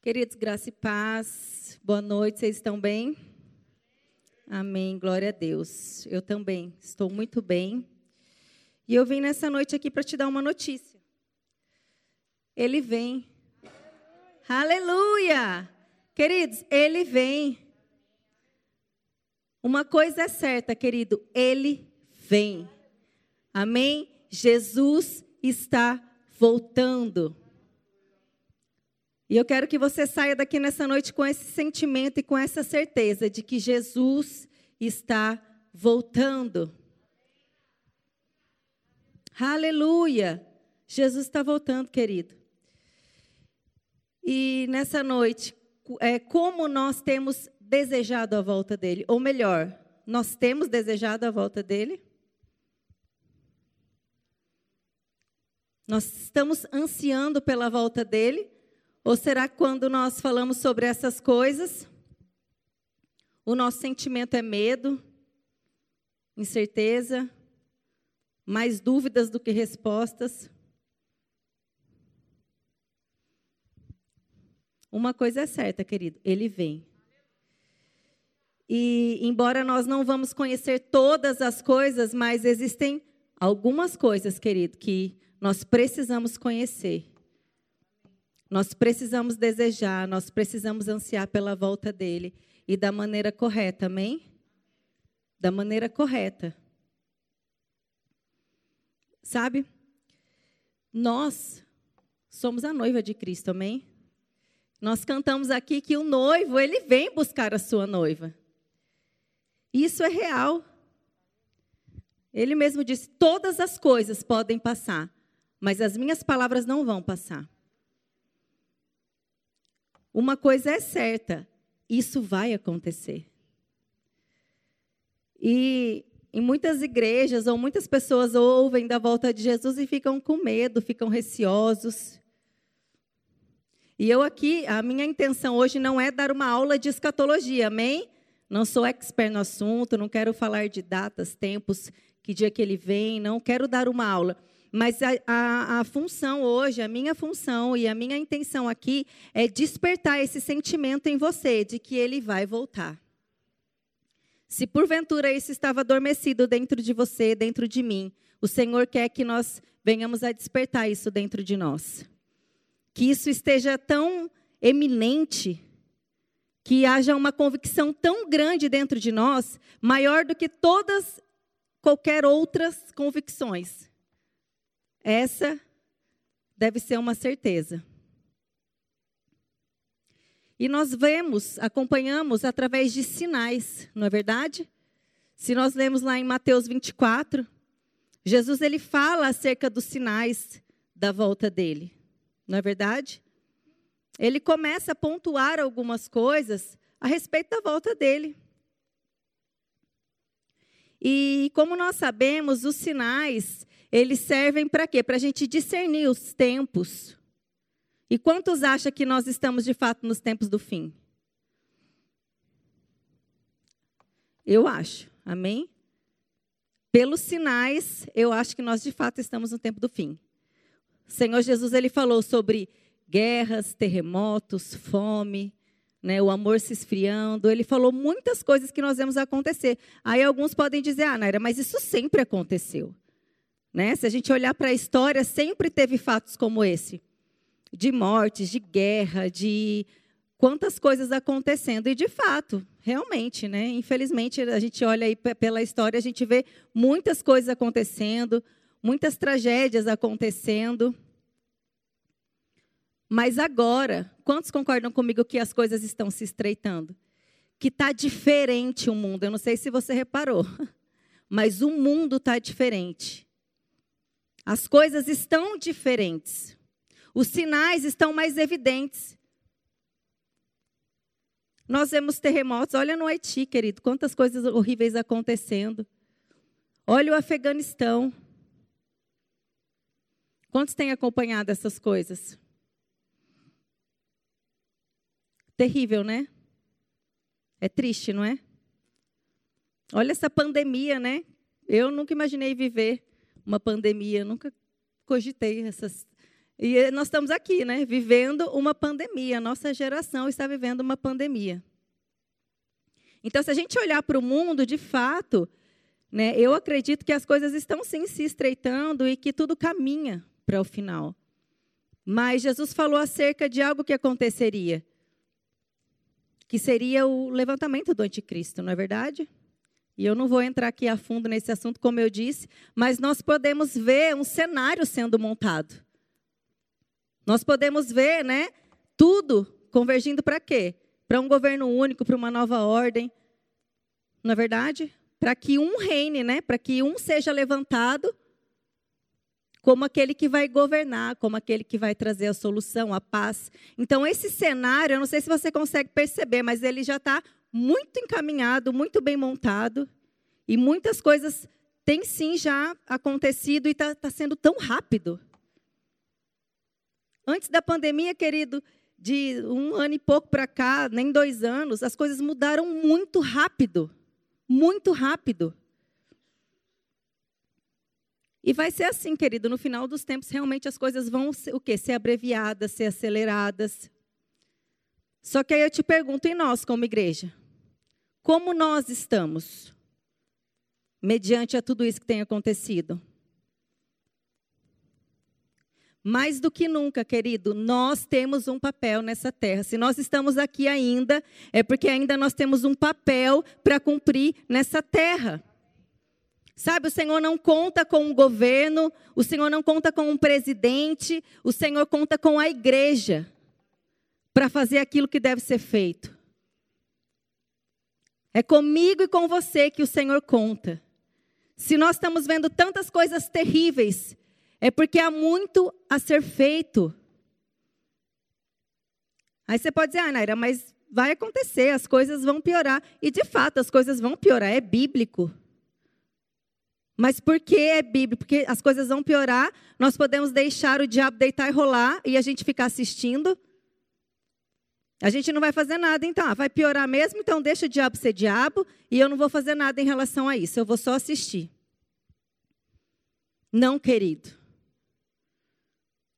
Queridos, graça e paz, boa noite, vocês estão bem? Amém, glória a Deus. Eu também estou muito bem. E eu vim nessa noite aqui para te dar uma notícia. Ele vem. Aleluia! Queridos, ele vem. Uma coisa é certa, querido, ele vem. Amém? Jesus está voltando. E eu quero que você saia daqui nessa noite com esse sentimento e com essa certeza de que Jesus está voltando. Aleluia! Jesus está voltando, querido. E nessa noite, é, como nós temos desejado a volta dele? Ou melhor, nós temos desejado a volta dele? Nós estamos ansiando pela volta dele? Ou será que quando nós falamos sobre essas coisas, o nosso sentimento é medo, incerteza, mais dúvidas do que respostas? Uma coisa é certa, querido, ele vem. E embora nós não vamos conhecer todas as coisas, mas existem algumas coisas, querido, que nós precisamos conhecer. Nós precisamos desejar, nós precisamos ansiar pela volta dele e da maneira correta, amém? Da maneira correta. Sabe? Nós somos a noiva de Cristo, amém? Nós cantamos aqui que o noivo, ele vem buscar a sua noiva. Isso é real. Ele mesmo disse: todas as coisas podem passar, mas as minhas palavras não vão passar. Uma coisa é certa: isso vai acontecer. E em muitas igrejas ou muitas pessoas ouvem da volta de Jesus e ficam com medo, ficam receosos. E eu aqui, a minha intenção hoje não é dar uma aula de escatologia, amém? Não sou expert no assunto, não quero falar de datas, tempos, que dia que ele vem, não quero dar uma aula. Mas a, a, a, função hoje, a minha função e a minha intenção aqui é despertar esse sentimento em você de que ele vai voltar. Se porventura isso estava adormecido dentro de você, dentro de mim, o Senhor quer que nós venhamos a despertar isso dentro de nós. Que isso esteja tão eminente, que haja uma convicção tão grande dentro de nós, maior do que todas qualquer outras convicções essa deve ser uma certeza. E nós vemos, acompanhamos através de sinais, não é verdade? Se nós lemos lá em Mateus 24, Jesus ele fala acerca dos sinais da volta dele, não é verdade? Ele começa a pontuar algumas coisas a respeito da volta dele. E como nós sabemos, os sinais, eles servem para quê? Para a gente discernir os tempos. E quantos acham que nós estamos de fato nos tempos do fim? Eu acho, amém? Pelos sinais, eu acho que nós de fato estamos no tempo do fim. O Senhor Jesus ele falou sobre guerras, terremotos, fome, né, o amor se esfriando. Ele falou muitas coisas que nós vemos acontecer. Aí alguns podem dizer, ah, Naira, mas isso sempre aconteceu. Né? Se a gente olhar para a história, sempre teve fatos como esse de mortes, de guerra, de quantas coisas acontecendo. E, de fato, realmente, né? infelizmente, a gente olha aí pela história, a gente vê muitas coisas acontecendo, muitas tragédias acontecendo. Mas agora, quantos concordam comigo que as coisas estão se estreitando? Que está diferente o mundo. Eu não sei se você reparou, mas o mundo está diferente. As coisas estão diferentes. Os sinais estão mais evidentes. Nós vemos terremotos. Olha no Haiti, querido, quantas coisas horríveis acontecendo. Olha o Afeganistão. Quantos têm acompanhado essas coisas? Terrível, né? É triste, não é? Olha essa pandemia, né? Eu nunca imaginei viver uma pandemia, nunca cogitei essas, E nós estamos aqui, né, vivendo uma pandemia. Nossa geração está vivendo uma pandemia. Então, se a gente olhar para o mundo, de fato, né, eu acredito que as coisas estão sim se estreitando e que tudo caminha para o final. Mas Jesus falou acerca de algo que aconteceria, que seria o levantamento do anticristo, não é verdade? E eu não vou entrar aqui a fundo nesse assunto, como eu disse, mas nós podemos ver um cenário sendo montado. Nós podemos ver, né, tudo convergindo para quê? Para um governo único, para uma nova ordem. Não é verdade? Para que um reine, né? Para que um seja levantado como aquele que vai governar, como aquele que vai trazer a solução, a paz. Então, esse cenário, eu não sei se você consegue perceber, mas ele já está muito encaminhado, muito bem montado, e muitas coisas têm sim já acontecido e está tá sendo tão rápido. Antes da pandemia, querido, de um ano e pouco para cá, nem dois anos, as coisas mudaram muito rápido. Muito rápido. E vai ser assim, querido, no final dos tempos, realmente as coisas vão o quê? ser abreviadas, ser aceleradas. Só que aí eu te pergunto, e nós, como igreja? Como nós estamos? Mediante a tudo isso que tem acontecido. Mais do que nunca, querido, nós temos um papel nessa terra. Se nós estamos aqui ainda, é porque ainda nós temos um papel para cumprir nessa terra. Sabe, o Senhor não conta com um governo, o Senhor não conta com um presidente, o Senhor conta com a igreja para fazer aquilo que deve ser feito. É comigo e com você que o Senhor conta. Se nós estamos vendo tantas coisas terríveis é porque há muito a ser feito. Aí você pode dizer, ah, Naira, mas vai acontecer, as coisas vão piorar. E de fato, as coisas vão piorar, é bíblico. Mas por que é bíblico? Porque as coisas vão piorar, nós podemos deixar o diabo deitar e rolar e a gente ficar assistindo. A gente não vai fazer nada, então. Ah, vai piorar mesmo, então deixa o diabo ser diabo e eu não vou fazer nada em relação a isso, eu vou só assistir. Não, querido.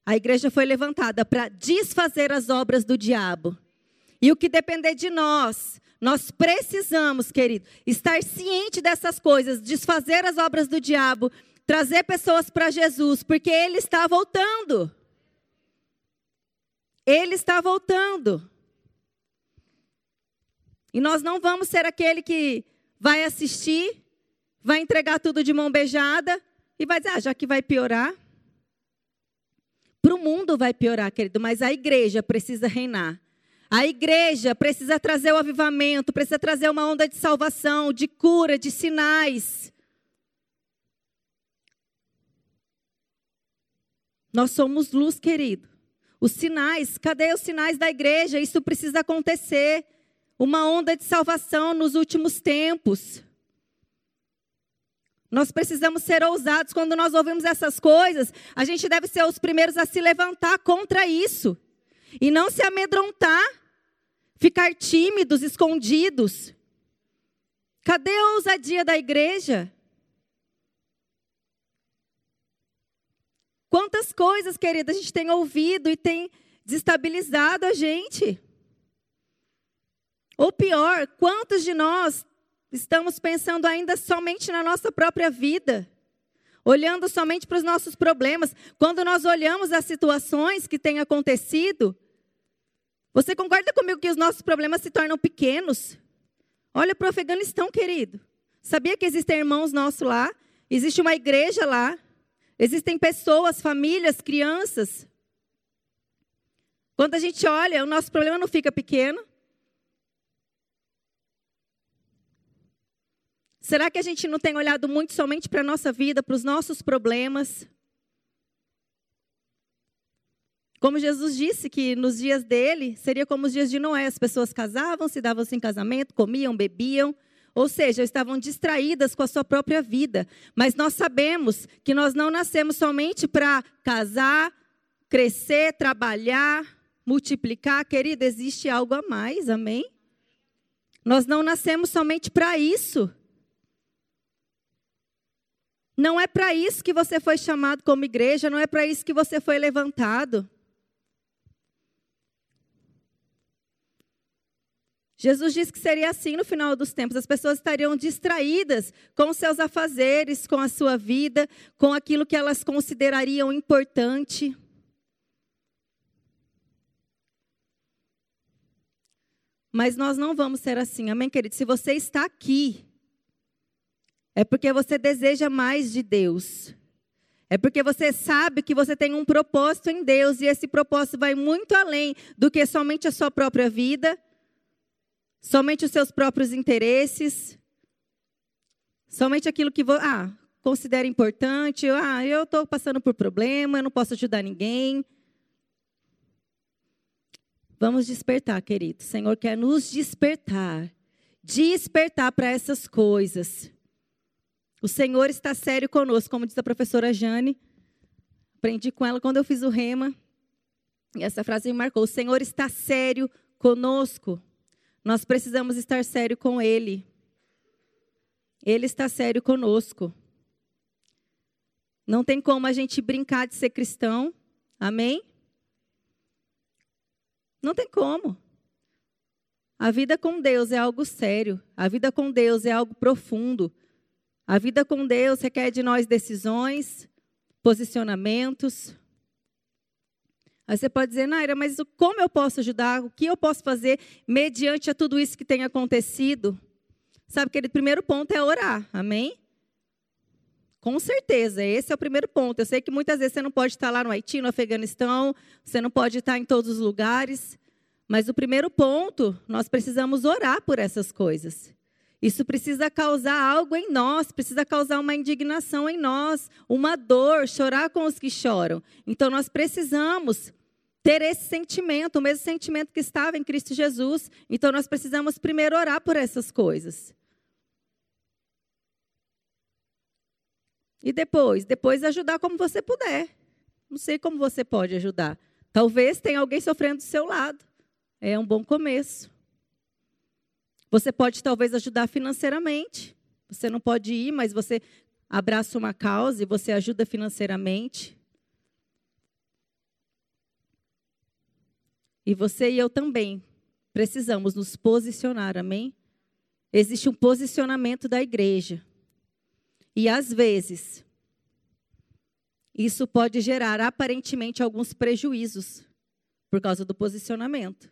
A igreja foi levantada para desfazer as obras do diabo. E o que depender de nós, nós precisamos, querido, estar ciente dessas coisas, desfazer as obras do diabo, trazer pessoas para Jesus, porque ele está voltando. Ele está voltando. E nós não vamos ser aquele que vai assistir, vai entregar tudo de mão beijada e vai dizer, ah, já que vai piorar, para o mundo vai piorar, querido, mas a igreja precisa reinar. A igreja precisa trazer o avivamento, precisa trazer uma onda de salvação, de cura, de sinais. Nós somos luz, querido. Os sinais, cadê os sinais da igreja? Isso precisa acontecer. Uma onda de salvação nos últimos tempos. Nós precisamos ser ousados quando nós ouvimos essas coisas. A gente deve ser os primeiros a se levantar contra isso e não se amedrontar, ficar tímidos, escondidos. Cadê a ousadia da igreja? Quantas coisas, querida, a gente tem ouvido e tem desestabilizado a gente. Ou pior, quantos de nós Estamos pensando ainda somente na nossa própria vida, olhando somente para os nossos problemas. Quando nós olhamos as situações que têm acontecido, você concorda comigo que os nossos problemas se tornam pequenos? Olha para o Afeganistão, querido. Sabia que existem irmãos nossos lá? Existe uma igreja lá. Existem pessoas, famílias, crianças. Quando a gente olha, o nosso problema não fica pequeno. Será que a gente não tem olhado muito somente para a nossa vida, para os nossos problemas? Como Jesus disse que nos dias dele seria como os dias de Noé, as pessoas casavam, se davam-se em casamento, comiam, bebiam, ou seja, estavam distraídas com a sua própria vida. Mas nós sabemos que nós não nascemos somente para casar, crescer, trabalhar, multiplicar. Querida, existe algo a mais, amém? Nós não nascemos somente para isso. Não é para isso que você foi chamado como igreja, não é para isso que você foi levantado. Jesus disse que seria assim no final dos tempos. As pessoas estariam distraídas com seus afazeres, com a sua vida, com aquilo que elas considerariam importante. Mas nós não vamos ser assim, amém, querido? Se você está aqui, é porque você deseja mais de Deus. É porque você sabe que você tem um propósito em Deus e esse propósito vai muito além do que somente a sua própria vida somente os seus próprios interesses, somente aquilo que você ah, considera importante. Ah, eu estou passando por problema, eu não posso ajudar ninguém. Vamos despertar, querido. O Senhor quer nos despertar. Despertar para essas coisas. O Senhor está sério conosco, como diz a professora Jane. Aprendi com ela quando eu fiz o rema. E essa frase me marcou. O Senhor está sério conosco. Nós precisamos estar sério com Ele. Ele está sério conosco. Não tem como a gente brincar de ser cristão. Amém? Não tem como. A vida com Deus é algo sério. A vida com Deus é algo profundo. A vida com Deus requer de nós decisões, posicionamentos, Aí você pode dizer, Naira, mas como eu posso ajudar? O que eu posso fazer mediante a tudo isso que tem acontecido? Sabe, querido, o primeiro ponto é orar, amém? Com certeza, esse é o primeiro ponto. Eu sei que muitas vezes você não pode estar lá no Haiti, no Afeganistão, você não pode estar em todos os lugares, mas o primeiro ponto, nós precisamos orar por essas coisas. Isso precisa causar algo em nós, precisa causar uma indignação em nós, uma dor, chorar com os que choram. Então nós precisamos ter esse sentimento, o mesmo sentimento que estava em Cristo Jesus. Então nós precisamos primeiro orar por essas coisas. E depois, depois ajudar como você puder. Não sei como você pode ajudar. Talvez tenha alguém sofrendo do seu lado. É um bom começo. Você pode talvez ajudar financeiramente. Você não pode ir, mas você abraça uma causa e você ajuda financeiramente. E você e eu também precisamos nos posicionar, amém? Existe um posicionamento da igreja. E às vezes, isso pode gerar aparentemente alguns prejuízos por causa do posicionamento.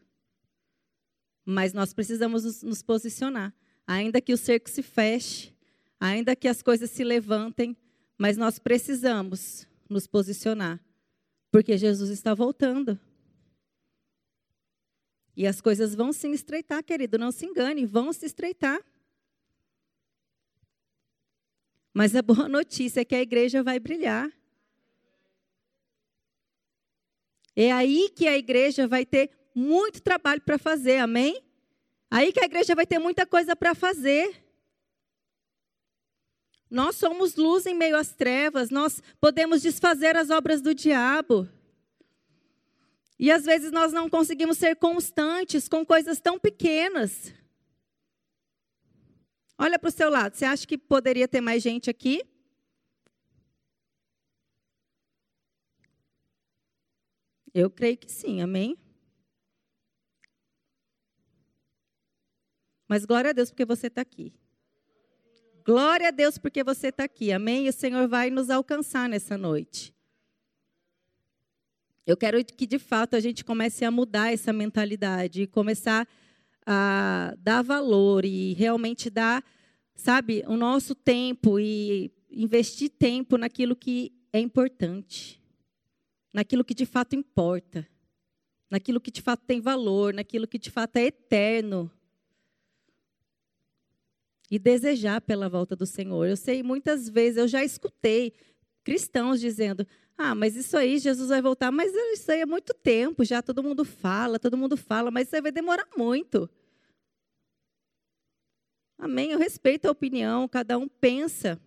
Mas nós precisamos nos, nos posicionar. Ainda que o cerco se feche, ainda que as coisas se levantem, mas nós precisamos nos posicionar. Porque Jesus está voltando. E as coisas vão se estreitar, querido, não se engane, vão se estreitar. Mas a boa notícia é que a igreja vai brilhar. É aí que a igreja vai ter muito trabalho para fazer, amém? Aí que a igreja vai ter muita coisa para fazer. Nós somos luz em meio às trevas, nós podemos desfazer as obras do diabo. E às vezes nós não conseguimos ser constantes com coisas tão pequenas. Olha para o seu lado, você acha que poderia ter mais gente aqui? Eu creio que sim, amém? Mas glória a Deus porque você está aqui. Glória a Deus porque você está aqui, amém? E o Senhor vai nos alcançar nessa noite. Eu quero que, de fato, a gente comece a mudar essa mentalidade e começar a dar valor e realmente dar, sabe, o nosso tempo e investir tempo naquilo que é importante, naquilo que de fato importa, naquilo que de fato tem valor, naquilo que de fato é eterno. E desejar pela volta do Senhor. Eu sei, muitas vezes, eu já escutei cristãos dizendo: ah, mas isso aí, Jesus vai voltar, mas isso aí é muito tempo, já todo mundo fala, todo mundo fala, mas isso aí vai demorar muito. Amém? Eu respeito a opinião, cada um pensa,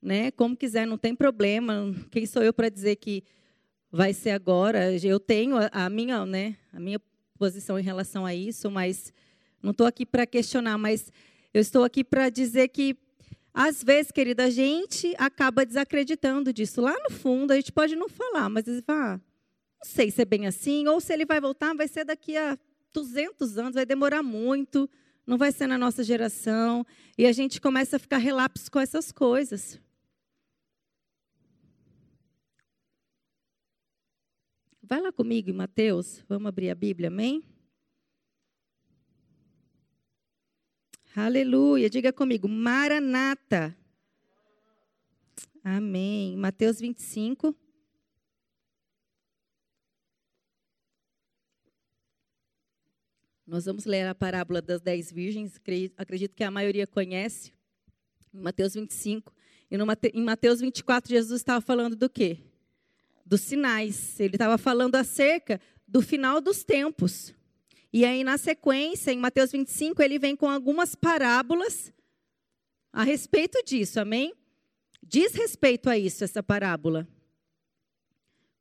né? Como quiser, não tem problema. Quem sou eu para dizer que vai ser agora? Eu tenho a, minha, né? A minha posição em relação a isso, mas não estou aqui para questionar, mas eu estou aqui para dizer que Às vezes, querida, a gente acaba desacreditando disso. Lá no fundo, a gente pode não falar, mas ele fala, ah, não sei se é bem assim, ou se ele vai voltar, vai ser daqui a 200 anos, vai demorar muito, não vai ser na nossa geração. E a gente começa a ficar relapso com essas coisas. Vai lá comigo em Mateus, vamos abrir a Bíblia, amém? Aleluia. Diga comigo, Maranata. Amém. Mateus 25. Nós vamos ler a parábola das dez virgens, acredito que a maioria conhece, em Mateus 25. E no, em Mateus 24, Jesus estava falando do quê? Dos sinais. Ele estava falando acerca do final dos tempos. E aí, na sequência, em Mateus 25, ele vem com algumas parábolas a respeito disso, amém? Diz respeito a isso, essa parábola.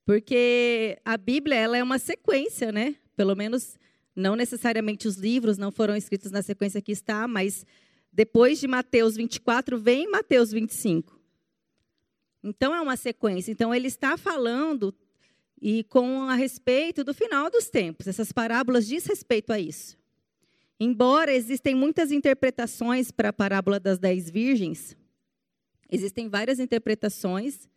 Porque a Bíblia ela é uma sequência, né? Pelo menos, não necessariamente os livros não foram escritos na sequência que está, mas depois de Mateus 24, vem Mateus 25. Então, é uma sequência. Então, ele está falando e com a respeito do final dos tempos. Essas parábolas diz respeito a isso. Embora existem muitas interpretações para a parábola das dez virgens, existem várias interpretações,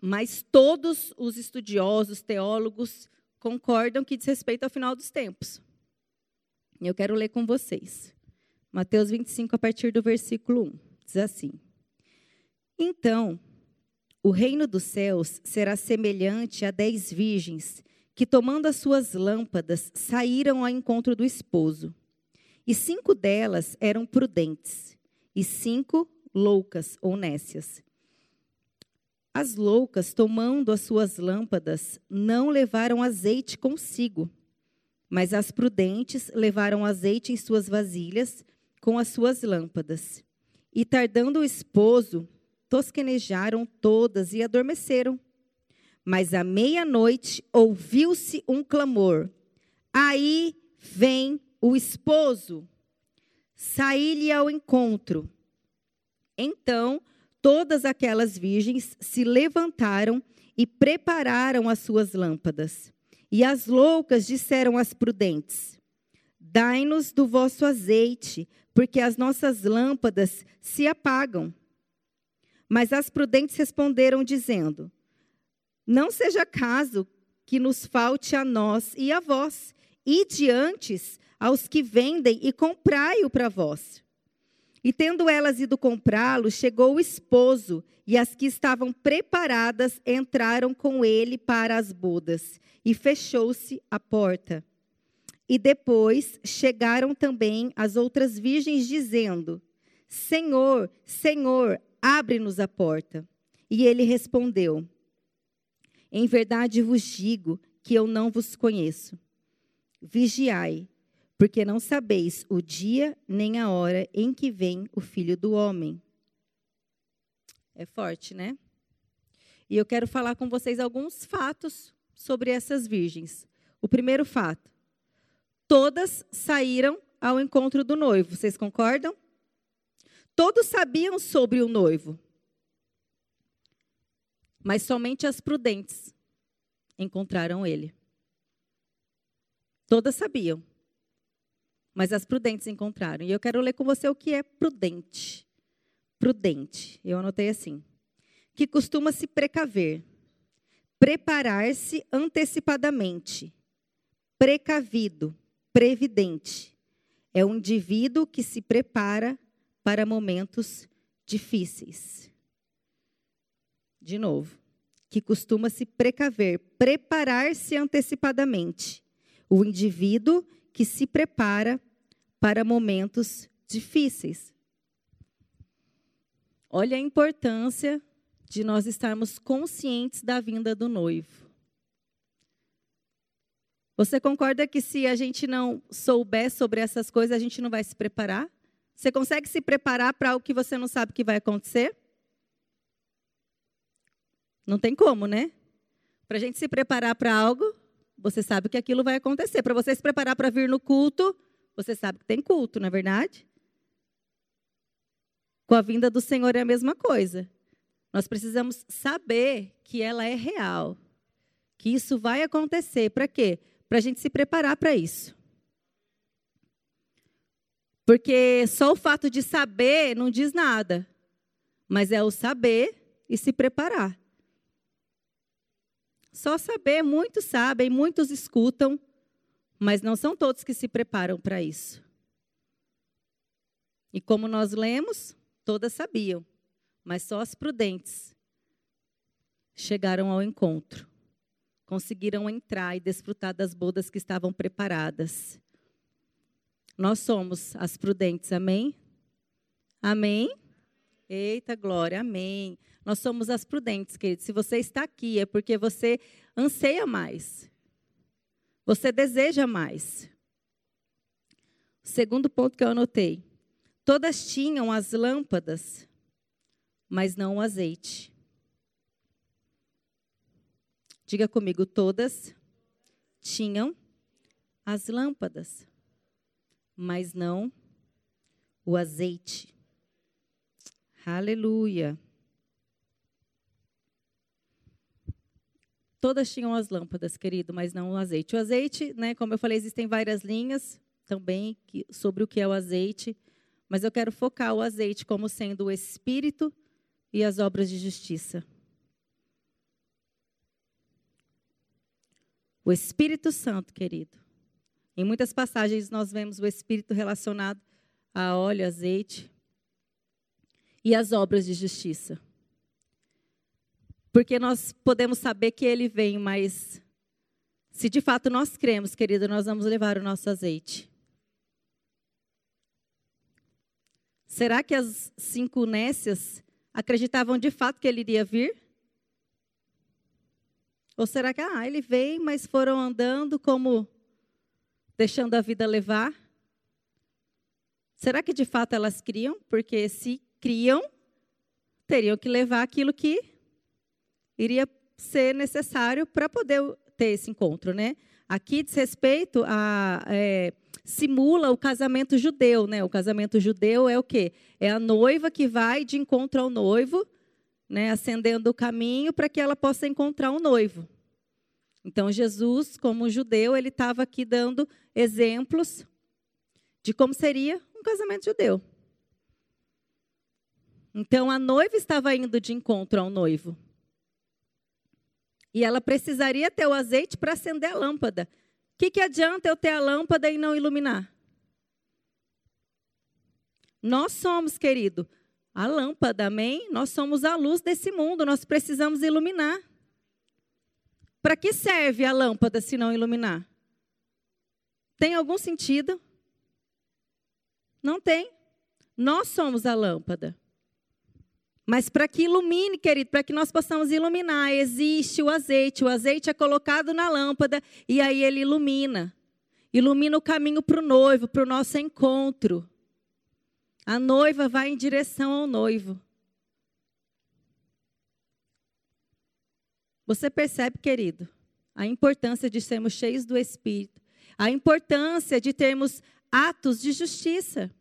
mas todos os estudiosos, teólogos, concordam que diz respeito ao final dos tempos. Eu quero ler com vocês. Mateus 25, a partir do versículo 1. Diz assim: Então, o reino dos céus será semelhante a dez virgens que, tomando as suas lâmpadas, saíram ao encontro do esposo. E cinco delas eram prudentes, e cinco loucas ou nécias. As loucas, tomando as suas lâmpadas, não levaram azeite consigo, mas as prudentes levaram azeite em suas vasilhas com as suas lâmpadas. E tardando o esposo, tosquenejaram todas e adormeceram. Mas à meia-noite ouviu-se um clamor: Aí vem o esposo. Saí-lhe ao encontro. Então todas aquelas virgens se levantaram e prepararam as suas lâmpadas. E as loucas disseram às prudentes: Dai-nos do vosso azeite, porque as nossas lâmpadas se apagam. Mas as prudentes responderam, dizendo: Não seja caso que nos falte a nós e a vós, e diantes aos que vendem e comprai-o para vós. E tendo elas ido comprá-lo, chegou o esposo, e as que estavam preparadas entraram com ele para as bodas, e fechou-se a porta. E depois chegaram também as outras virgens, dizendo: Senhor, Senhor, Abre-nos a porta. E ele respondeu: Em verdade vos digo que eu não vos conheço. Vigiai, porque não sabeis o dia nem a hora em que vem o filho do homem. É forte, né? E eu quero falar com vocês alguns fatos sobre essas virgens. O primeiro fato: todas saíram ao encontro do noivo. Vocês concordam? Todos sabiam sobre o noivo, mas somente as prudentes encontraram ele. Todas sabiam, mas as prudentes encontraram. E eu quero ler com você o que é prudente. Prudente, eu anotei assim: que costuma se precaver, preparar-se antecipadamente, precavido, previdente. É um indivíduo que se prepara para momentos difíceis. De novo, que costuma se precaver, preparar-se antecipadamente. O indivíduo que se prepara para momentos difíceis. Olha a importância de nós estarmos conscientes da vinda do noivo. Você concorda que se a gente não souber sobre essas coisas, a gente não vai se preparar? Você consegue se preparar para algo que você não sabe que vai acontecer? Não tem como, né? Para a gente se preparar para algo, você sabe que aquilo vai acontecer. Para você se preparar para vir no culto, você sabe que tem culto, não é verdade? Com a vinda do Senhor é a mesma coisa. Nós precisamos saber que ela é real, que isso vai acontecer. Para quê? Para a gente se preparar para isso. Porque só o fato de saber não diz nada, mas é o saber e se preparar. Só saber, muitos sabem, muitos escutam, mas não são todos que se preparam para isso. E como nós lemos, todas sabiam, mas só as prudentes chegaram ao encontro. Conseguiram entrar e desfrutar das bodas que estavam preparadas. Nós somos as prudentes, amém? Amém? Eita glória, amém. Nós somos as prudentes, querido. Se você está aqui, é porque você anseia mais. Você deseja mais. O segundo ponto que eu anotei. Todas tinham as lâmpadas, mas não o azeite. Diga comigo, todas tinham as lâmpadas, mas não o azeite. Aleluia. Todas tinham as lâmpadas, querido, mas não o azeite. O azeite, né, como eu falei, existem várias linhas também sobre o que é o azeite, mas eu quero focar o azeite como sendo o espírito e as obras de justiça. O Espírito Santo, querido. Em muitas passagens nós vemos o Espírito relacionado a óleo, azeite e as obras de justiça. Porque nós podemos saber que ele vem, mas se de fato nós cremos, querido, nós vamos levar o nosso azeite. Será que as cinco nécias acreditavam de fato que ele iria vir? Ou será que, ah, ele vem, mas foram andando como deixando a vida levar? Será que de fato elas criam? Porque se criam, teriam que levar aquilo que iria ser necessário para poder ter esse encontro, né? Aqui diz respeito a é, simula o casamento judeu, né? O casamento judeu é o quê? É a noiva que vai de encontro ao noivo, né? Acendendo o caminho para que ela possa encontrar o um noivo. Então Jesus, como judeu, ele estava aqui dando exemplos de como seria um casamento judeu. Então a noiva estava indo de encontro ao noivo. E ela precisaria ter o azeite para acender a lâmpada. O que, que adianta eu ter a lâmpada e não iluminar? Nós somos, querido, a lâmpada, amém? Nós somos a luz desse mundo, nós precisamos iluminar. Para que serve a lâmpada se não iluminar? Tem algum sentido? Não tem. Nós somos a lâmpada. Mas para que ilumine, querido, para que nós possamos iluminar, existe o azeite. O azeite é colocado na lâmpada e aí ele ilumina. Ilumina o caminho para o noivo, para o nosso encontro. A noiva vai em direção ao noivo. Você percebe, querido, a importância de sermos cheios do Espírito, a importância de termos atos de justiça.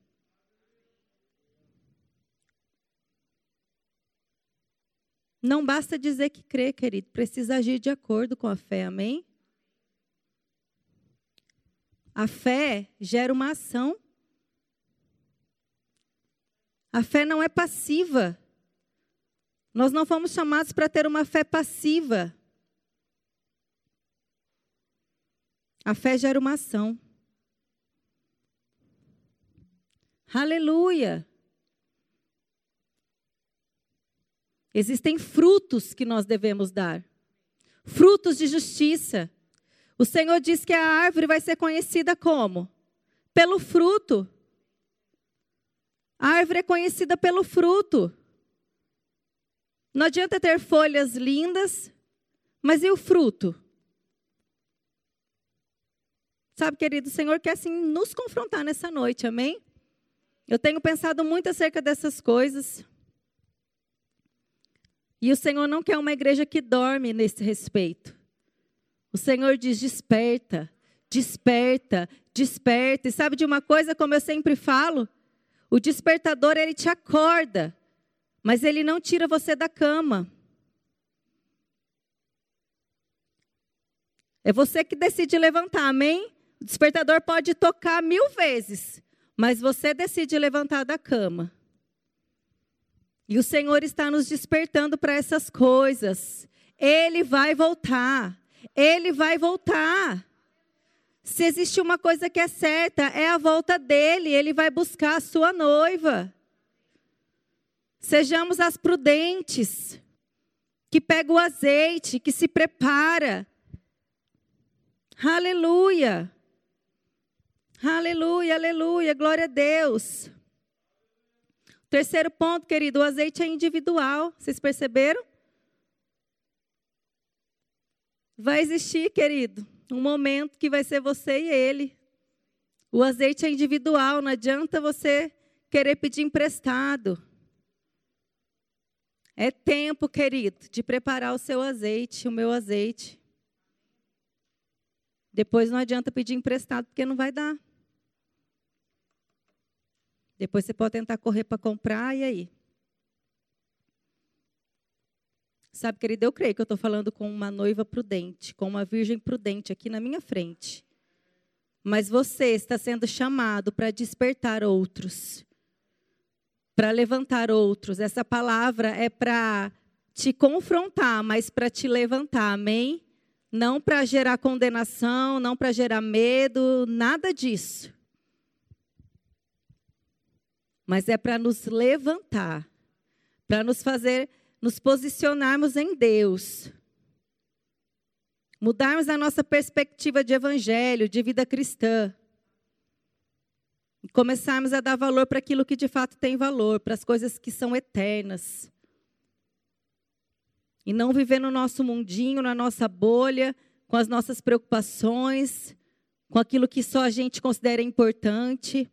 Não basta dizer que crê, querido, precisa agir de acordo com a fé, amém? A fé gera uma ação. A fé não é passiva. Nós não fomos chamados para ter uma fé passiva. A fé gera uma ação. Aleluia. Existem frutos que nós devemos dar. Frutos de justiça. O Senhor diz que a árvore vai ser conhecida como? Pelo fruto. A árvore é conhecida pelo fruto. Não adianta ter folhas lindas, mas e o fruto? Sabe, querido, o Senhor quer assim nos confrontar nessa noite, amém? Eu tenho pensado muito acerca dessas coisas. E o Senhor não quer uma igreja que dorme nesse respeito. O Senhor diz: desperta, desperta, desperta. E sabe de uma coisa, como eu sempre falo? O despertador, ele te acorda, mas ele não tira você da cama. É você que decide levantar, amém? O despertador pode tocar mil vezes, mas você decide levantar da cama. E o Senhor está nos despertando para essas coisas. Ele vai voltar. Ele vai voltar. Se existe uma coisa que é certa, é a volta dele. Ele vai buscar a sua noiva. Sejamos as prudentes, que pega o azeite, que se prepara. Aleluia. Aleluia, aleluia, glória a Deus. Terceiro ponto, querido, o azeite é individual. Vocês perceberam? Vai existir, querido, um momento que vai ser você e ele. O azeite é individual, não adianta você querer pedir emprestado. É tempo, querido, de preparar o seu azeite, o meu azeite. Depois não adianta pedir emprestado, porque não vai dar. Depois você pode tentar correr para comprar, e aí? Sabe, querido, eu creio que eu estou falando com uma noiva prudente, com uma virgem prudente aqui na minha frente. Mas você está sendo chamado para despertar outros, para levantar outros. Essa palavra é para te confrontar, mas para te levantar, amém? Não para gerar condenação, não para gerar medo, nada disso mas é para nos levantar, para nos fazer, nos posicionarmos em Deus, mudarmos a nossa perspectiva de evangelho, de vida cristã, começarmos a dar valor para aquilo que de fato tem valor, para as coisas que são eternas. E não viver no nosso mundinho, na nossa bolha, com as nossas preocupações, com aquilo que só a gente considera importante.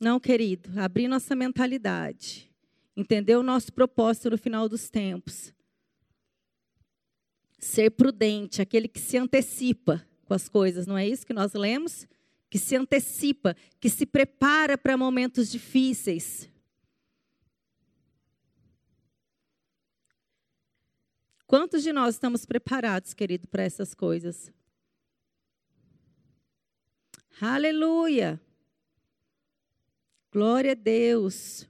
Não, querido, abrir nossa mentalidade, entender o nosso propósito no final dos tempos. Ser prudente, aquele que se antecipa com as coisas, não é isso que nós lemos? Que se antecipa, que se prepara para momentos difíceis. Quantos de nós estamos preparados, querido, para essas coisas? Aleluia! Glória a Deus.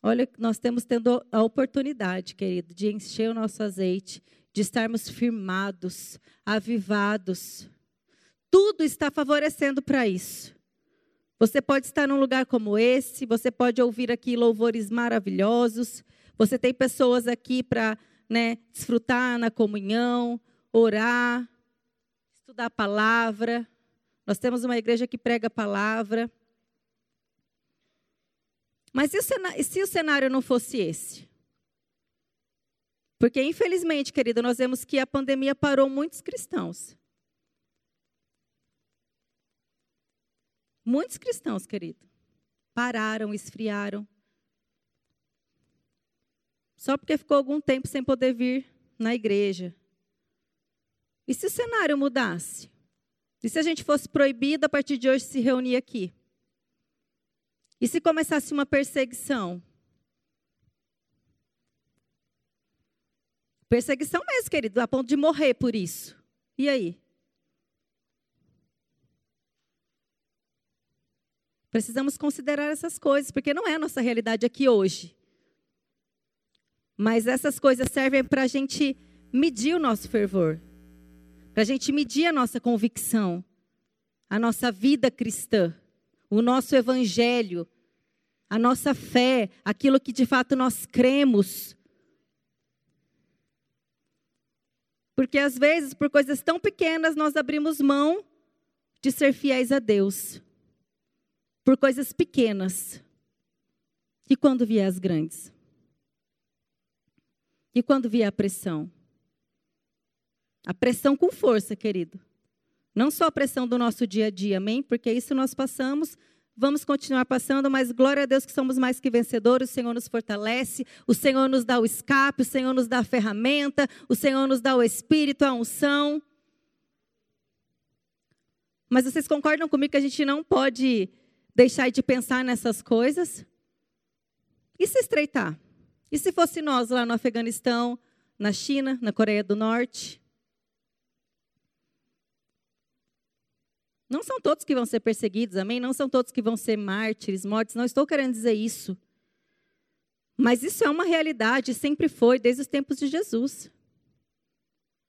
Olha, nós temos tendo a oportunidade, querido, de encher o nosso azeite, de estarmos firmados, avivados. Tudo está favorecendo para isso. Você pode estar num lugar como esse, você pode ouvir aqui louvores maravilhosos. Você tem pessoas aqui para né, desfrutar na comunhão, orar, estudar a palavra. Nós temos uma igreja que prega a palavra. Mas e se o cenário não fosse esse? Porque, infelizmente, querido, nós vemos que a pandemia parou muitos cristãos. Muitos cristãos, querido, pararam, esfriaram. Só porque ficou algum tempo sem poder vir na igreja. E se o cenário mudasse? E se a gente fosse proibido a partir de hoje se reunir aqui? E se começasse uma perseguição? Perseguição mesmo, querido, a ponto de morrer por isso. E aí? Precisamos considerar essas coisas, porque não é a nossa realidade aqui hoje. Mas essas coisas servem para a gente medir o nosso fervor, para a gente medir a nossa convicção, a nossa vida cristã, o nosso evangelho, a nossa fé, aquilo que de fato nós cremos. Porque às vezes, por coisas tão pequenas, nós abrimos mão de ser fiéis a Deus. Por coisas pequenas. E quando vier as grandes? E quando vier a pressão? A pressão com força, querido. Não só a pressão do nosso dia a dia, amém? Porque isso nós passamos Vamos continuar passando, mas glória a Deus que somos mais que vencedores. O Senhor nos fortalece, o Senhor nos dá o escape, o Senhor nos dá a ferramenta, o Senhor nos dá o espírito, a unção. Mas vocês concordam comigo que a gente não pode deixar de pensar nessas coisas? E se estreitar? E se fosse nós lá no Afeganistão, na China, na Coreia do Norte? Não são todos que vão ser perseguidos, amém? Não são todos que vão ser mártires, mortos. Não estou querendo dizer isso. Mas isso é uma realidade, sempre foi, desde os tempos de Jesus.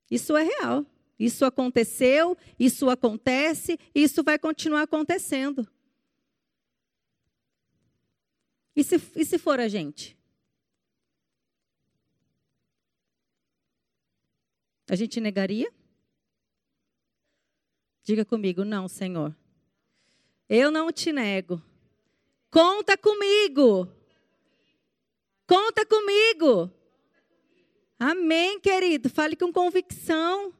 Isso é real. Isso aconteceu, isso acontece, isso vai continuar acontecendo. E se, e se for a gente? A gente negaria? Diga comigo, não, Senhor. Eu não te nego. Conta comigo. Conta comigo. Amém, querido. Fale com convicção.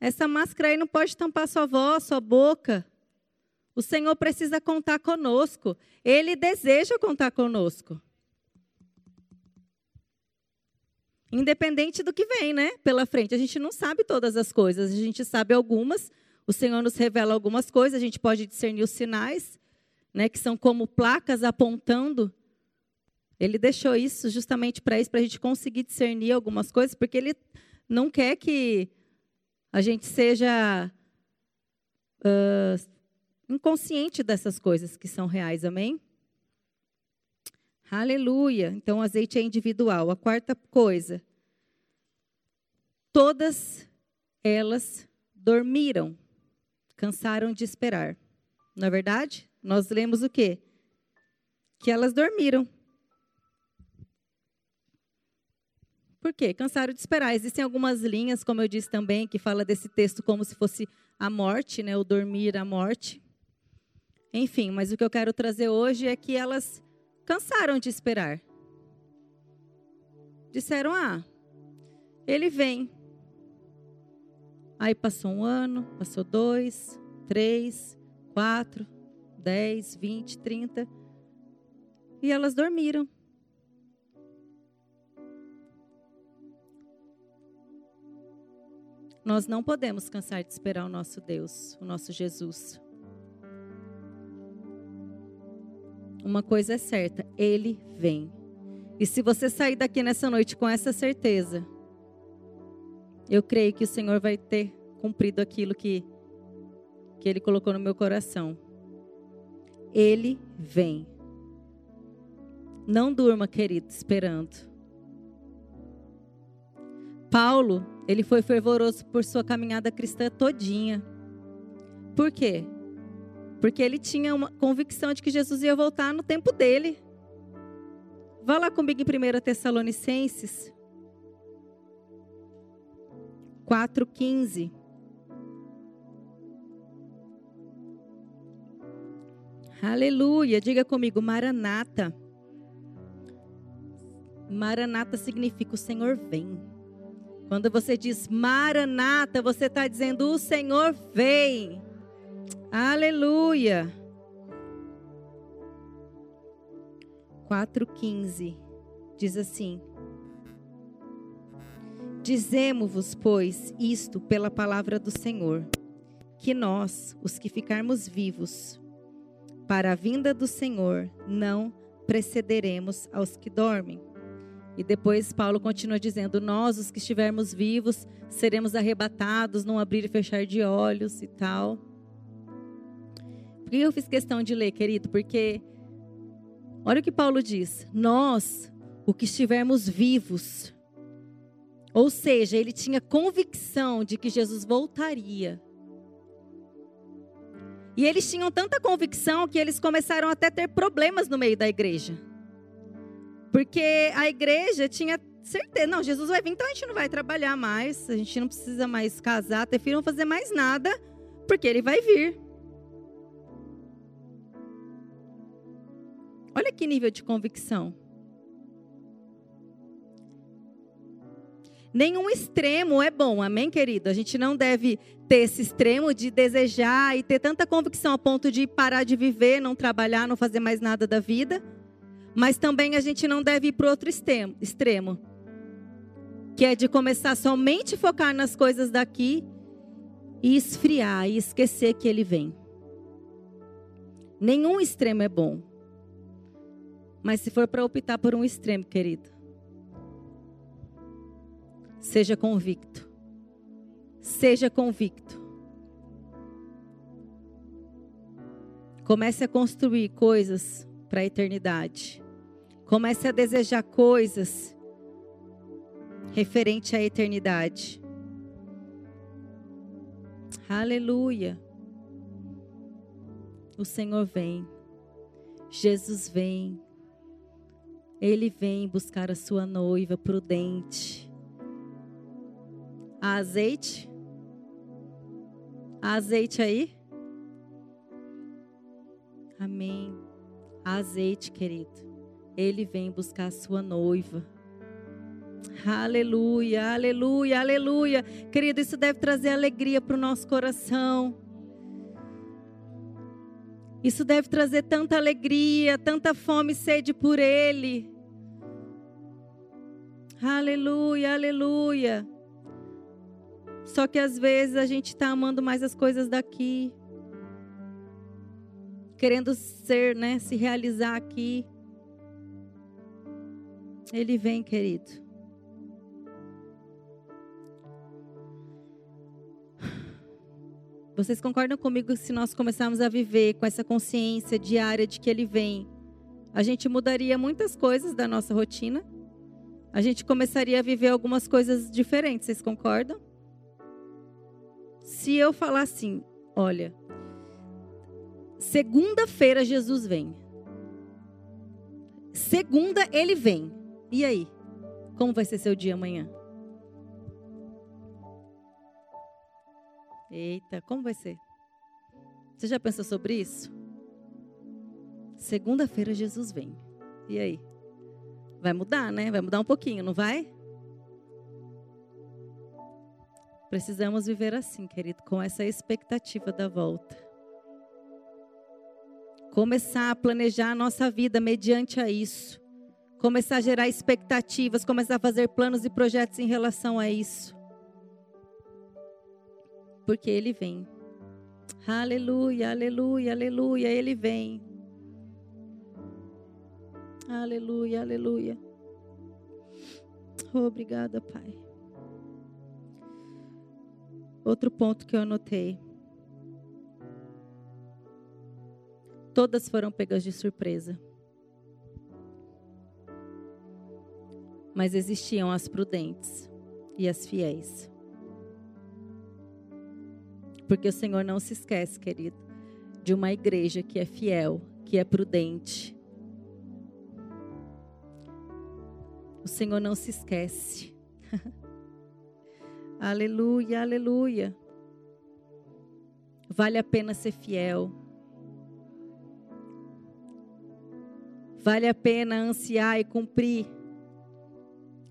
Essa máscara aí não pode tampar sua voz, sua boca. O Senhor precisa contar conosco. Ele deseja contar conosco. Independente do que vem, né? Pela frente. A gente não sabe todas as coisas, a gente sabe algumas. O Senhor nos revela algumas coisas, a gente pode discernir os sinais, né? Que são como placas apontando. Ele deixou isso justamente para isso, para a gente conseguir discernir algumas coisas, porque Ele não quer que a gente seja uh, inconsciente dessas coisas que são reais, amém? Aleluia. Então, o azeite é individual. A quarta coisa, todas elas dormiram, cansaram de esperar. Não é verdade? Nós lemos o quê? Que elas dormiram. Por quê? Cansaram de esperar. Existem algumas linhas, como eu disse também, que fala desse texto como se fosse a morte, né? O dormir, a morte. Enfim, mas o que eu quero trazer hoje é que elas cansaram de esperar. Disseram: Ah, ele vem. Aí passou um ano, passou dois, três, quatro, dez, vinte, trinta. E elas dormiram. Nós não podemos cansar de esperar o nosso Deus, o nosso Jesus. Uma coisa é certa, ele vem. E se você sair daqui nessa noite com essa certeza, eu creio que o Senhor vai ter cumprido aquilo que, que ele colocou no meu coração. Ele vem. Não durma, querido, esperando. Paulo, ele foi fervoroso por sua caminhada cristã todinha. Por quê? Porque ele tinha uma convicção de que Jesus ia voltar no tempo dele. Vá lá comigo em 1 Tessalonicenses 4,15. Aleluia. Diga comigo, Maranata. Maranata significa o Senhor vem. Quando você diz Maranata, você está dizendo o Senhor vem. Aleluia. 4,15 diz assim: Dizemos-vos, pois, isto pela palavra do Senhor, que nós, os que ficarmos vivos, para a vinda do Senhor, não precederemos aos que dormem. E depois Paulo continua dizendo: Nós, os que estivermos vivos, seremos arrebatados num abrir e fechar de olhos e tal. Por que eu fiz questão de ler, querido? Porque olha o que Paulo diz: Nós, o que estivermos vivos. Ou seja, ele tinha convicção de que Jesus voltaria. E eles tinham tanta convicção que eles começaram até a ter problemas no meio da igreja. Porque a igreja tinha certeza, não, Jesus vai vir, então a gente não vai trabalhar mais, a gente não precisa mais casar, ter filho, não fazer mais nada, porque ele vai vir. Olha que nível de convicção. Nenhum extremo é bom, amém, querido? A gente não deve ter esse extremo de desejar e ter tanta convicção a ponto de parar de viver, não trabalhar, não fazer mais nada da vida. Mas também a gente não deve ir para outro extremo, que é de começar somente a focar nas coisas daqui e esfriar e esquecer que ele vem. Nenhum extremo é bom. Mas se for para optar por um extremo, querido, seja convicto. Seja convicto. Comece a construir coisas para a eternidade. Comece a desejar coisas referente à eternidade. Aleluia. O Senhor vem. Jesus vem. Ele vem buscar a sua noiva prudente. Há azeite? Há azeite aí? Amém. Há azeite, querido. Ele vem buscar a sua noiva. Aleluia, aleluia, aleluia. Querido, isso deve trazer alegria para o nosso coração. Isso deve trazer tanta alegria, tanta fome e sede por Ele. Aleluia, aleluia. Só que às vezes a gente está amando mais as coisas daqui, querendo ser, né, se realizar aqui. Ele vem, querido. Vocês concordam comigo se nós começarmos a viver com essa consciência diária de que Ele vem? A gente mudaria muitas coisas da nossa rotina. A gente começaria a viver algumas coisas diferentes, vocês concordam? Se eu falar assim, olha, segunda-feira Jesus vem. Segunda ele vem. E aí? Como vai ser seu dia amanhã? Eita, como vai ser? Você já pensou sobre isso? Segunda-feira Jesus vem. E aí? Vai mudar, né? Vai mudar um pouquinho, não vai? Precisamos viver assim, querido, com essa expectativa da volta. Começar a planejar a nossa vida mediante a isso. Começar a gerar expectativas, começar a fazer planos e projetos em relação a isso porque ele vem. Aleluia, aleluia, aleluia, ele vem. Aleluia, aleluia. Obrigada, Pai. Outro ponto que eu anotei. Todas foram pegas de surpresa. Mas existiam as prudentes e as fiéis. Porque o Senhor não se esquece, querido, de uma igreja que é fiel, que é prudente. O Senhor não se esquece. aleluia, aleluia. Vale a pena ser fiel. Vale a pena ansiar e cumprir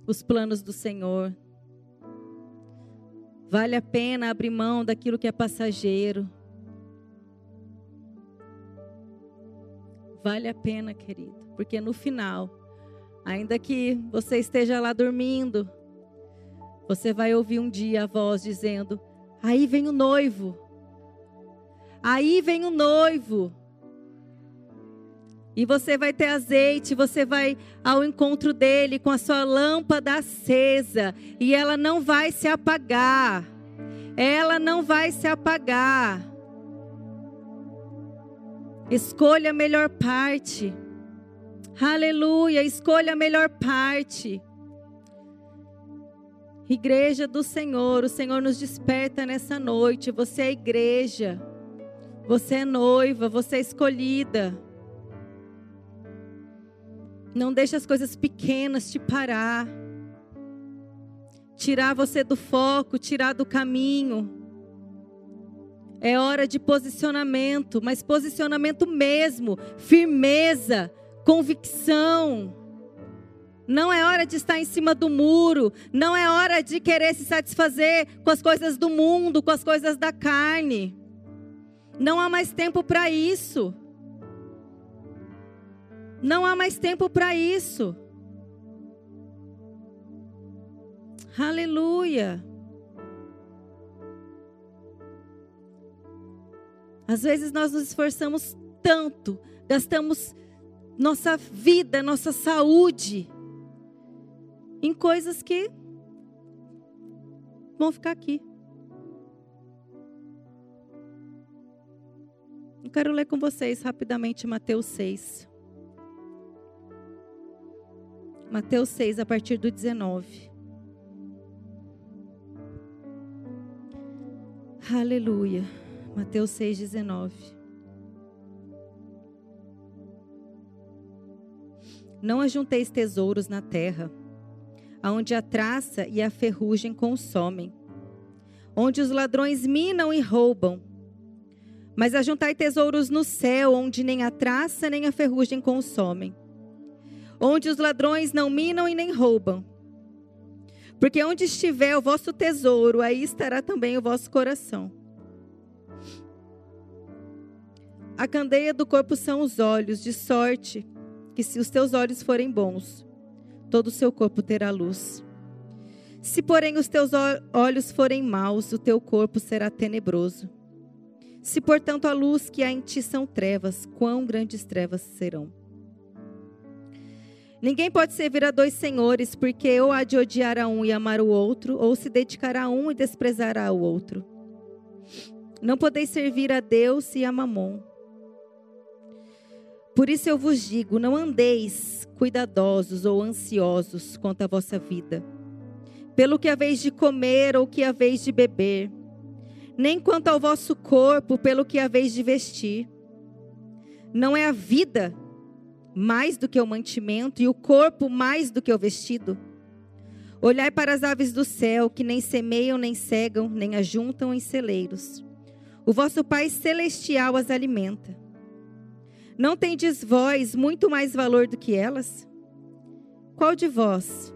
os planos do Senhor. Vale a pena abrir mão daquilo que é passageiro. Vale a pena, querido, porque no final, ainda que você esteja lá dormindo, você vai ouvir um dia a voz dizendo: Aí vem o noivo. Aí vem o noivo. E você vai ter azeite, você vai ao encontro dele com a sua lâmpada acesa, e ela não vai se apagar. Ela não vai se apagar. Escolha a melhor parte. Aleluia, escolha a melhor parte. Igreja do Senhor, o Senhor nos desperta nessa noite. Você é igreja. Você é noiva, você é escolhida. Não deixe as coisas pequenas te parar. Tirar você do foco, tirar do caminho. É hora de posicionamento, mas posicionamento mesmo, firmeza, convicção. Não é hora de estar em cima do muro, não é hora de querer se satisfazer com as coisas do mundo, com as coisas da carne. Não há mais tempo para isso. Não há mais tempo para isso. Aleluia. Às vezes nós nos esforçamos tanto, gastamos nossa vida, nossa saúde em coisas que vão ficar aqui. Eu quero ler com vocês rapidamente Mateus 6. Mateus 6, a partir do 19. Aleluia. Mateus 6, 19. Não ajunteis tesouros na terra, aonde a traça e a ferrugem consomem, onde os ladrões minam e roubam. Mas ajuntai tesouros no céu, onde nem a traça nem a ferrugem consomem, onde os ladrões não minam e nem roubam. Porque onde estiver o vosso tesouro, aí estará também o vosso coração. A candeia do corpo são os olhos, de sorte que se os teus olhos forem bons, todo o seu corpo terá luz. Se, porém, os teus olhos forem maus, o teu corpo será tenebroso. Se, portanto, a luz que há em ti são trevas, quão grandes trevas serão? Ninguém pode servir a dois senhores, porque ou há de odiar a um e amar o outro, ou se dedicar a um e desprezar ao outro. Não podeis servir a Deus e a Mamon. Por isso eu vos digo: não andeis cuidadosos ou ansiosos quanto à vossa vida, pelo que haveis de comer ou que haveis de beber, nem quanto ao vosso corpo, pelo que haveis de vestir. Não é a vida mais do que o mantimento e o corpo mais do que o vestido? Olhai para as aves do céu, que nem semeiam, nem cegam, nem ajuntam em celeiros. O vosso Pai celestial as alimenta. Não tendes vós muito mais valor do que elas? Qual de vós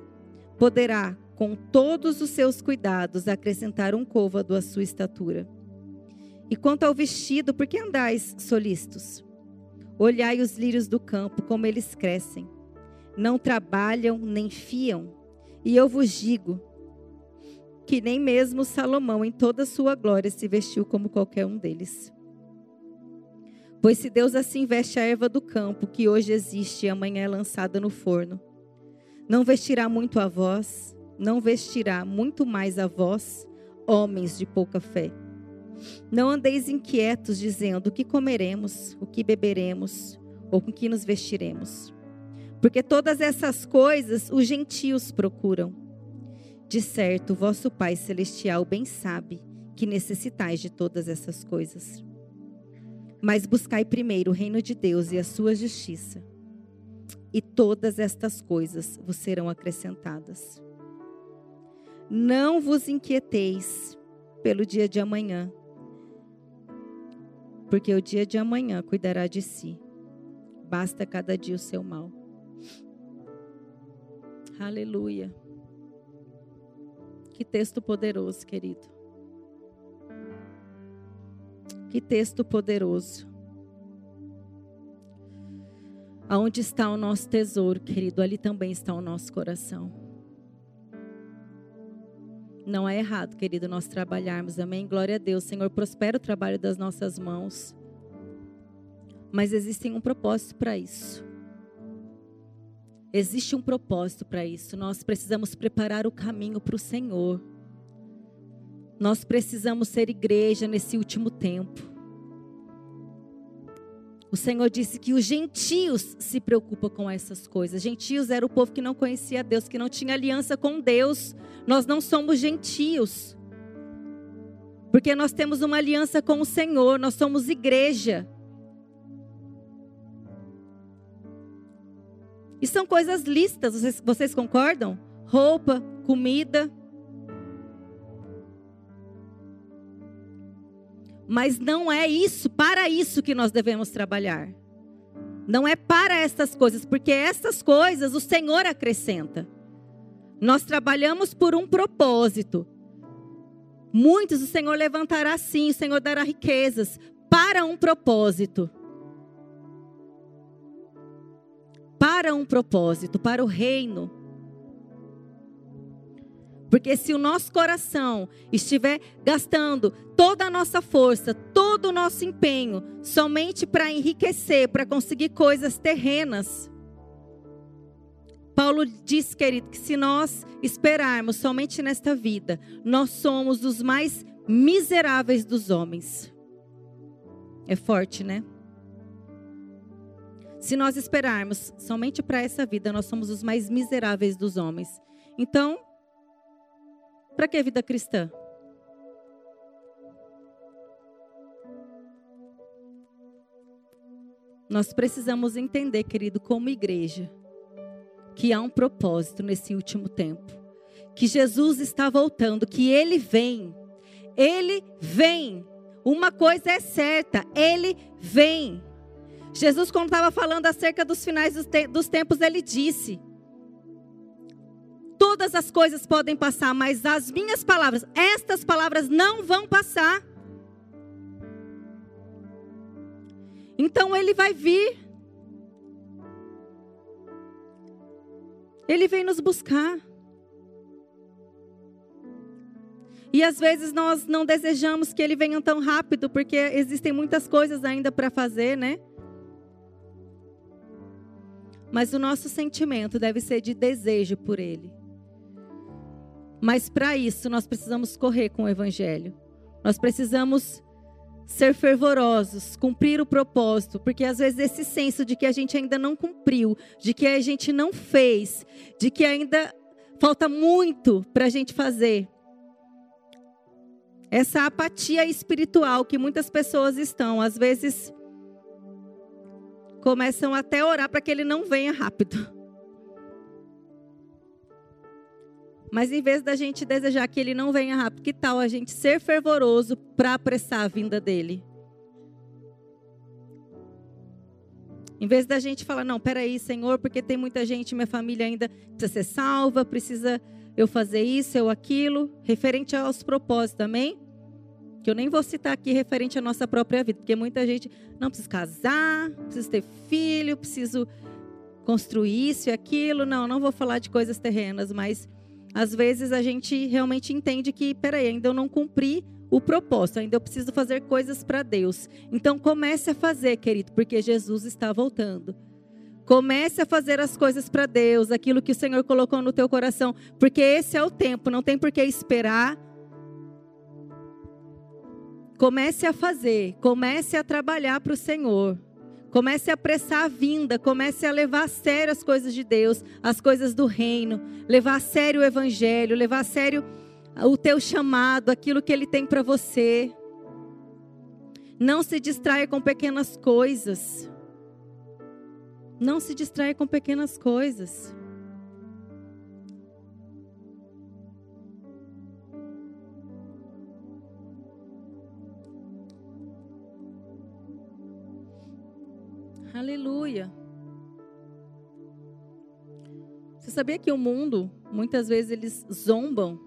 poderá, com todos os seus cuidados, acrescentar um côvado à sua estatura? E quanto ao vestido, por que andais solistos? Olhai os lírios do campo, como eles crescem. Não trabalham nem fiam. E eu vos digo que nem mesmo Salomão, em toda a sua glória, se vestiu como qualquer um deles. Pois se Deus assim veste a erva do campo, que hoje existe e amanhã é lançada no forno, não vestirá muito a vós, não vestirá muito mais a vós, homens de pouca fé. Não andeis inquietos, dizendo: o que comeremos, o que beberemos, ou com que nos vestiremos. Porque todas essas coisas os gentios procuram. De certo, vosso Pai Celestial bem sabe que necessitais de todas essas coisas. Mas buscai primeiro o reino de Deus e a sua justiça, e todas estas coisas vos serão acrescentadas. Não vos inquieteis pelo dia de amanhã, porque o dia de amanhã cuidará de si. Basta cada dia o seu mal. Aleluia. Que texto poderoso, querido. Que texto poderoso. Aonde está o nosso tesouro, querido, ali também está o nosso coração. Não é errado, querido, nós trabalharmos, amém? Glória a Deus, Senhor, prospera o trabalho das nossas mãos. Mas existe um propósito para isso. Existe um propósito para isso. Nós precisamos preparar o caminho para o Senhor. Nós precisamos ser igreja nesse último tempo. O Senhor disse que os gentios se preocupam com essas coisas. Gentios era o povo que não conhecia Deus, que não tinha aliança com Deus. Nós não somos gentios. Porque nós temos uma aliança com o Senhor, nós somos igreja. E são coisas listas, vocês, vocês concordam? Roupa, comida, Mas não é isso, para isso que nós devemos trabalhar. Não é para essas coisas, porque essas coisas o Senhor acrescenta. Nós trabalhamos por um propósito. Muitos o Senhor levantará sim, o Senhor dará riquezas para um propósito. Para um propósito, para o reino. Porque se o nosso coração estiver gastando toda a nossa força, todo o nosso empenho somente para enriquecer, para conseguir coisas terrenas, Paulo diz, querido, que se nós esperarmos somente nesta vida, nós somos os mais miseráveis dos homens. É forte, né? Se nós esperarmos somente para essa vida, nós somos os mais miseráveis dos homens. Então, para que vida cristã? Nós precisamos entender, querido, como igreja, que há um propósito nesse último tempo. Que Jesus está voltando, que ele vem. Ele vem. Uma coisa é certa, ele vem. Jesus, quando estava falando acerca dos finais dos tempos, ele disse: Todas as coisas podem passar, mas as minhas palavras, estas palavras não vão passar. Então ele vai vir. Ele vem nos buscar. E às vezes nós não desejamos que ele venha tão rápido, porque existem muitas coisas ainda para fazer, né? Mas o nosso sentimento deve ser de desejo por ele. Mas para isso nós precisamos correr com o evangelho. Nós precisamos ser fervorosos, cumprir o propósito, porque às vezes esse senso de que a gente ainda não cumpriu, de que a gente não fez, de que ainda falta muito para a gente fazer. Essa apatia espiritual que muitas pessoas estão, às vezes começam até a orar para que ele não venha rápido. Mas em vez da gente desejar que ele não venha rápido, que tal a gente ser fervoroso para apressar a vinda dele? Em vez da gente falar, não, peraí, Senhor, porque tem muita gente, minha família ainda precisa ser salva, precisa eu fazer isso, eu aquilo, referente aos propósitos, amém? Que eu nem vou citar aqui referente à nossa própria vida, porque muita gente não precisa casar, precisa ter filho, preciso construir isso e aquilo. Não, não vou falar de coisas terrenas, mas às vezes a gente realmente entende que, peraí, ainda eu não cumpri o propósito, ainda eu preciso fazer coisas para Deus. Então comece a fazer, querido, porque Jesus está voltando. Comece a fazer as coisas para Deus, aquilo que o Senhor colocou no teu coração, porque esse é o tempo, não tem por que esperar. Comece a fazer, comece a trabalhar para o Senhor. Comece a apressar a vinda, comece a levar a sério as coisas de Deus, as coisas do reino, levar a sério o evangelho, levar a sério o teu chamado, aquilo que ele tem para você. Não se distraia com pequenas coisas. Não se distraia com pequenas coisas. Aleluia. Você sabia que o mundo, muitas vezes, eles zombam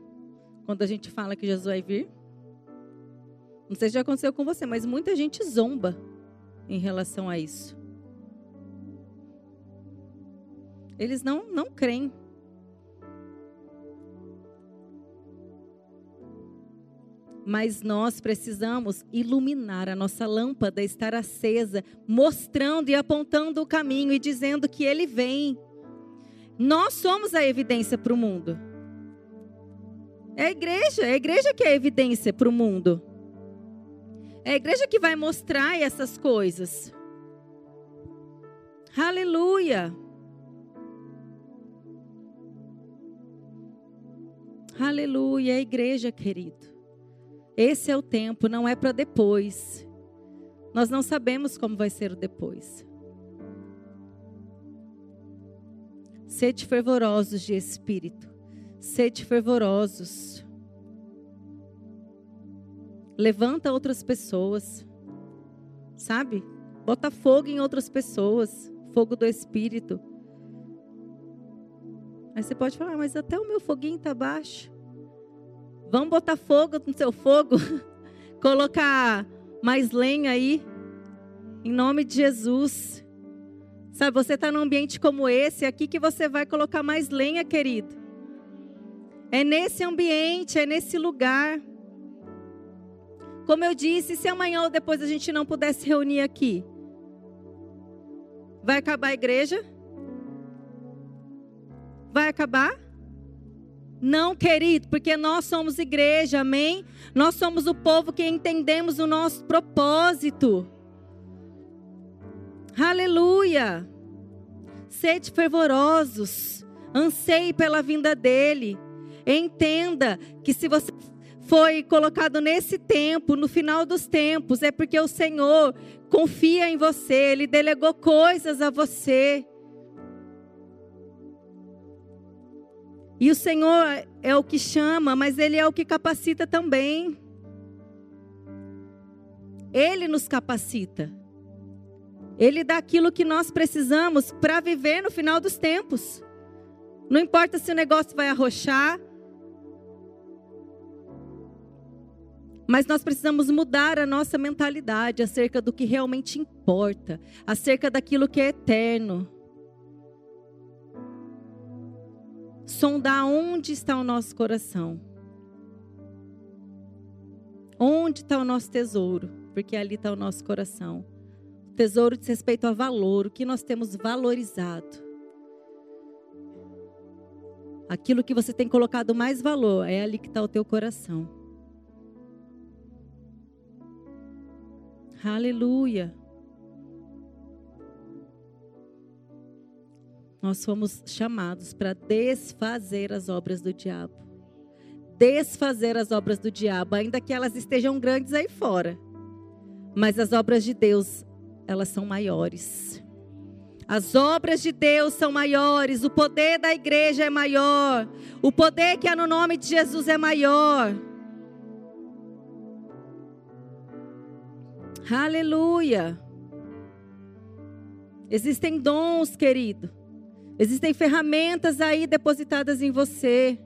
quando a gente fala que Jesus vai vir? Não sei se já aconteceu com você, mas muita gente zomba em relação a isso. Eles não, não creem. Mas nós precisamos iluminar a nossa lâmpada, estar acesa, mostrando e apontando o caminho e dizendo que ele vem. Nós somos a evidência para o mundo. É a igreja, é a igreja que é a evidência para o mundo. É a igreja que vai mostrar essas coisas. Aleluia. Aleluia, é igreja, querido. Esse é o tempo, não é para depois. Nós não sabemos como vai ser o depois. Sede fervorosos de espírito. Sede fervorosos. Levanta outras pessoas. Sabe? Bota fogo em outras pessoas. Fogo do espírito. Aí você pode falar, mas até o meu foguinho está baixo. Vamos botar fogo no seu fogo. Colocar mais lenha aí. Em nome de Jesus. Sabe, você está num ambiente como esse, é aqui que você vai colocar mais lenha, querido. É nesse ambiente, é nesse lugar. Como eu disse, se amanhã ou depois a gente não puder se reunir aqui, vai acabar a igreja? Vai acabar? Não, querido, porque nós somos igreja, amém? Nós somos o povo que entendemos o nosso propósito. Aleluia! Sede fervorosos, anseie pela vinda dele. Entenda que se você foi colocado nesse tempo, no final dos tempos, é porque o Senhor confia em você, ele delegou coisas a você. E o Senhor é o que chama, mas Ele é o que capacita também. Ele nos capacita. Ele dá aquilo que nós precisamos para viver no final dos tempos. Não importa se o negócio vai arrochar, Mas nós precisamos mudar a nossa mentalidade acerca do que realmente importa, acerca daquilo que é eterno. Sondar onde está o nosso coração. Onde está o nosso tesouro? Porque ali está o nosso coração. O tesouro diz respeito a valor, o que nós temos valorizado. Aquilo que você tem colocado mais valor, é ali que está o teu coração. Aleluia. Nós fomos chamados para desfazer as obras do diabo. Desfazer as obras do diabo, ainda que elas estejam grandes aí fora. Mas as obras de Deus, elas são maiores. As obras de Deus são maiores, o poder da igreja é maior, o poder que há no nome de Jesus é maior. Aleluia. Existem dons, querido. Existem ferramentas aí depositadas em você.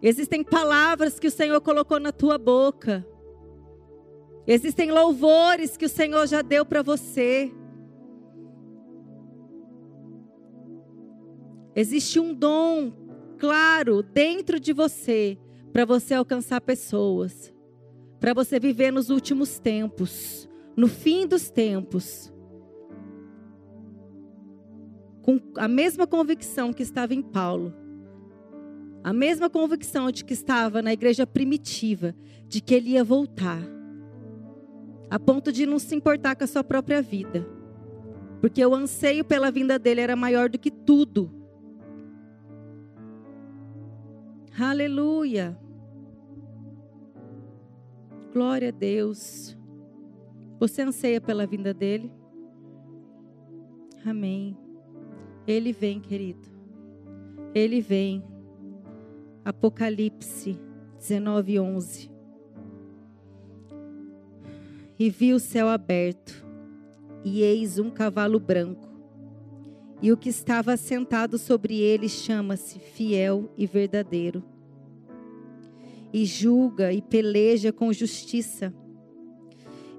Existem palavras que o Senhor colocou na tua boca. Existem louvores que o Senhor já deu para você. Existe um dom claro dentro de você para você alcançar pessoas para você viver nos últimos tempos, no fim dos tempos, com a mesma convicção que estava em Paulo, a mesma convicção de que estava na igreja primitiva, de que ele ia voltar, a ponto de não se importar com a sua própria vida, porque o anseio pela vinda dele era maior do que tudo. Aleluia. Glória a Deus. Você anseia pela vinda dele? Amém. Ele vem, querido. Ele vem. Apocalipse 19, 11. E vi o céu aberto, e eis um cavalo branco. E o que estava sentado sobre ele chama-se Fiel e Verdadeiro e julga e peleja com justiça.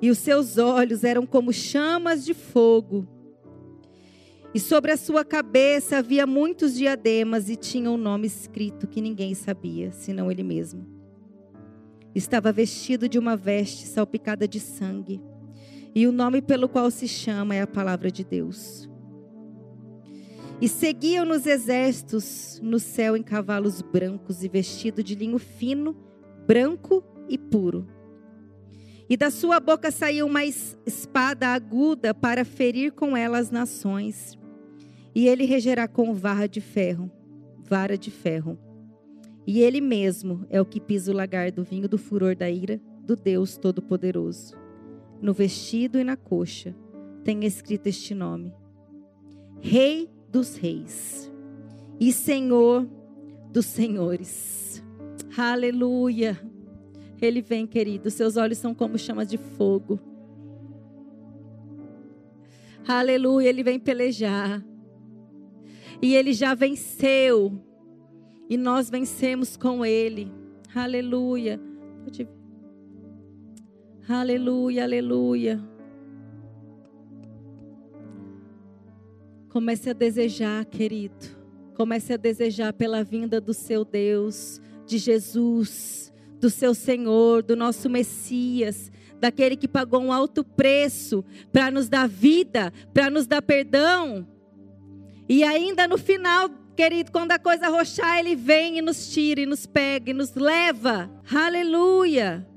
E os seus olhos eram como chamas de fogo. E sobre a sua cabeça havia muitos diademas e tinha um nome escrito que ninguém sabia, senão ele mesmo. Estava vestido de uma veste salpicada de sangue, e o nome pelo qual se chama é a palavra de Deus. E seguiam nos exércitos no céu em cavalos brancos e vestido de linho fino, branco e puro. E da sua boca saiu uma espada aguda para ferir com ela as nações. E ele regerá com vara de ferro, vara de ferro. E ele mesmo é o que pisa o lagar do vinho do furor da ira do Deus Todo-Poderoso. No vestido e na coxa tem escrito este nome: Rei dos reis e Senhor dos senhores. Aleluia. Ele vem, querido. Seus olhos são como chamas de fogo. Aleluia. Ele vem pelejar. E ele já venceu. E nós vencemos com ele. Aleluia. Aleluia, aleluia. Comece a desejar, querido. Comece a desejar pela vinda do seu Deus, de Jesus, do seu Senhor, do nosso Messias, daquele que pagou um alto preço para nos dar vida, para nos dar perdão. E ainda no final, querido, quando a coisa roxar, ele vem e nos tira, e nos pega, e nos leva. Aleluia!